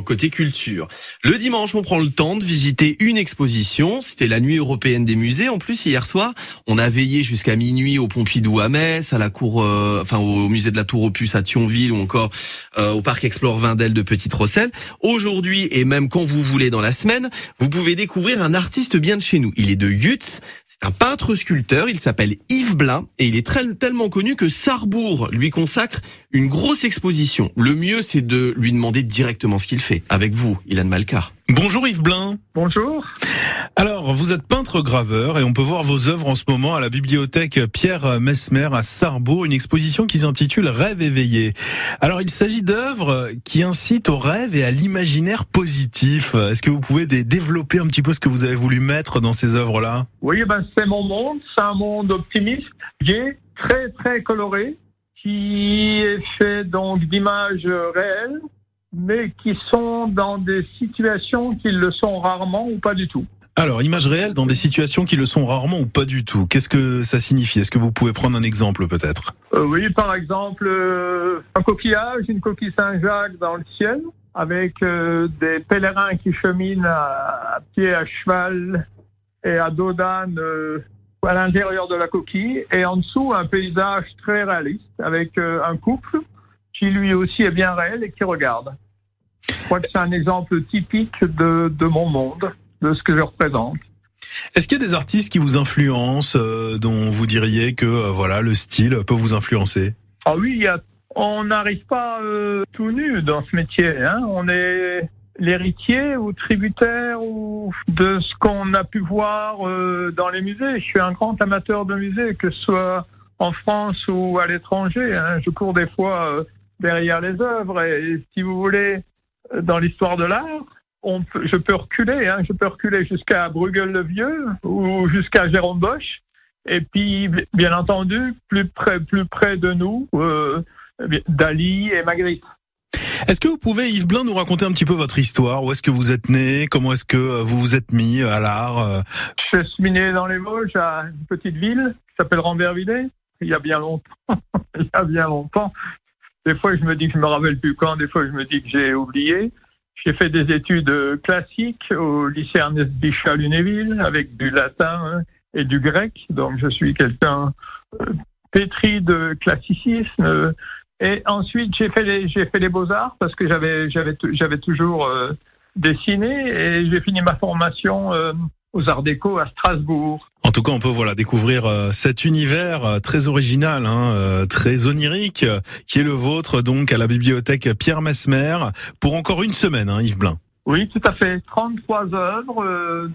côté culture. Le dimanche, on prend le temps de visiter une exposition. C'était la nuit européenne des musées. En plus, hier soir, on a veillé jusqu'à minuit au Pompidou à Metz, à la cour, euh, enfin au musée de la Tour Opus à Thionville ou encore euh, au parc Explore Vindel de Petite Rosselle. Aujourd'hui et même quand vous voulez dans la semaine, vous pouvez découvrir un artiste bien de chez nous. Il est de Yutz un peintre sculpteur, il s'appelle Yves Blin et il est très, tellement connu que Sarrebourg lui consacre une grosse exposition. Le mieux c'est de lui demander directement ce qu'il fait. Avec vous, Ilan Malkar. Bonjour Yves Blin. Bonjour. Alors, vous êtes peintre graveur et on peut voir vos œuvres en ce moment à la bibliothèque Pierre Mesmer à Sarrebourg, une exposition qui s'intitule Rêve éveillé. Alors, il s'agit d'œuvres qui incitent au rêve et à l'imaginaire positif. Est-ce que vous pouvez développer un petit peu ce que vous avez voulu mettre dans ces œuvres-là? Oui, ben c'est mon monde, c'est un monde optimiste, gai, très très coloré, qui est fait donc d'images réelles mais qui sont dans des situations qui le sont rarement ou pas du tout. Alors, image réelle dans des situations qui le sont rarement ou pas du tout. Qu'est-ce que ça signifie? Est-ce que vous pouvez prendre un exemple peut-être? Euh, Oui, par exemple, euh, un coquillage, une coquille Saint-Jacques dans le ciel, avec euh, des pèlerins qui cheminent à, pied, à cheval et à dos d'âne à l'intérieur de la coquille, et en dessous un paysage très réaliste avec un couple qui lui aussi est bien réel et qui regarde. Je crois que c'est un exemple typique de mon monde, de ce que je représente. Est-ce qu'il y a des artistes qui vous influencent, euh, dont vous diriez que euh, voilà le style peut vous influencer? Ah oui, y a, on n'arrive pas euh, tout nu dans ce métier. Hein. On est l'héritier ou tributaire ou de ce qu'on a pu voir dans les musées. Je suis un grand amateur de musées, que ce soit en France ou à l'étranger. Hein. Je cours des fois derrière les œuvres. Et, si vous voulez, dans l'histoire de l'art, on peut, je peux reculer, hein, je peux reculer jusqu'à Bruegel-le-Vieux ou jusqu'à Jérôme Bosch. Et puis, bien entendu, plus près, plus près de nous, euh, Dali et Magritte. Est-ce que vous pouvez, Yves Blin, nous raconter un petit peu votre histoire? Où est-ce que vous êtes né? Comment est-ce que vous vous êtes mis à l'art Je suis né dans les Vosges, à une petite ville qui s'appelle Rambervillers, il y a bien longtemps. il y a bien longtemps. Des fois, je me dis que je me rappelle plus quand. Des fois, je me dis que j'ai oublié. J'ai fait des études classiques au lycée Ernest Bichat Lunéville avec du latin et du grec. Donc, je suis quelqu'un euh, pétri de classicisme. Et ensuite, j'ai fait les, j'ai fait les beaux-arts parce que j'avais, j'avais, j'avais toujours euh, dessiné et j'ai fini ma formation euh, aux Arts Déco à Strasbourg. En tout cas, on peut voilà découvrir euh, cet univers euh, très original, hein, euh, très onirique, qui est le vôtre donc à la bibliothèque Pierre Mesmer pour encore une semaine, hein, Yves Blin. Oui, tout à fait. 33 œuvres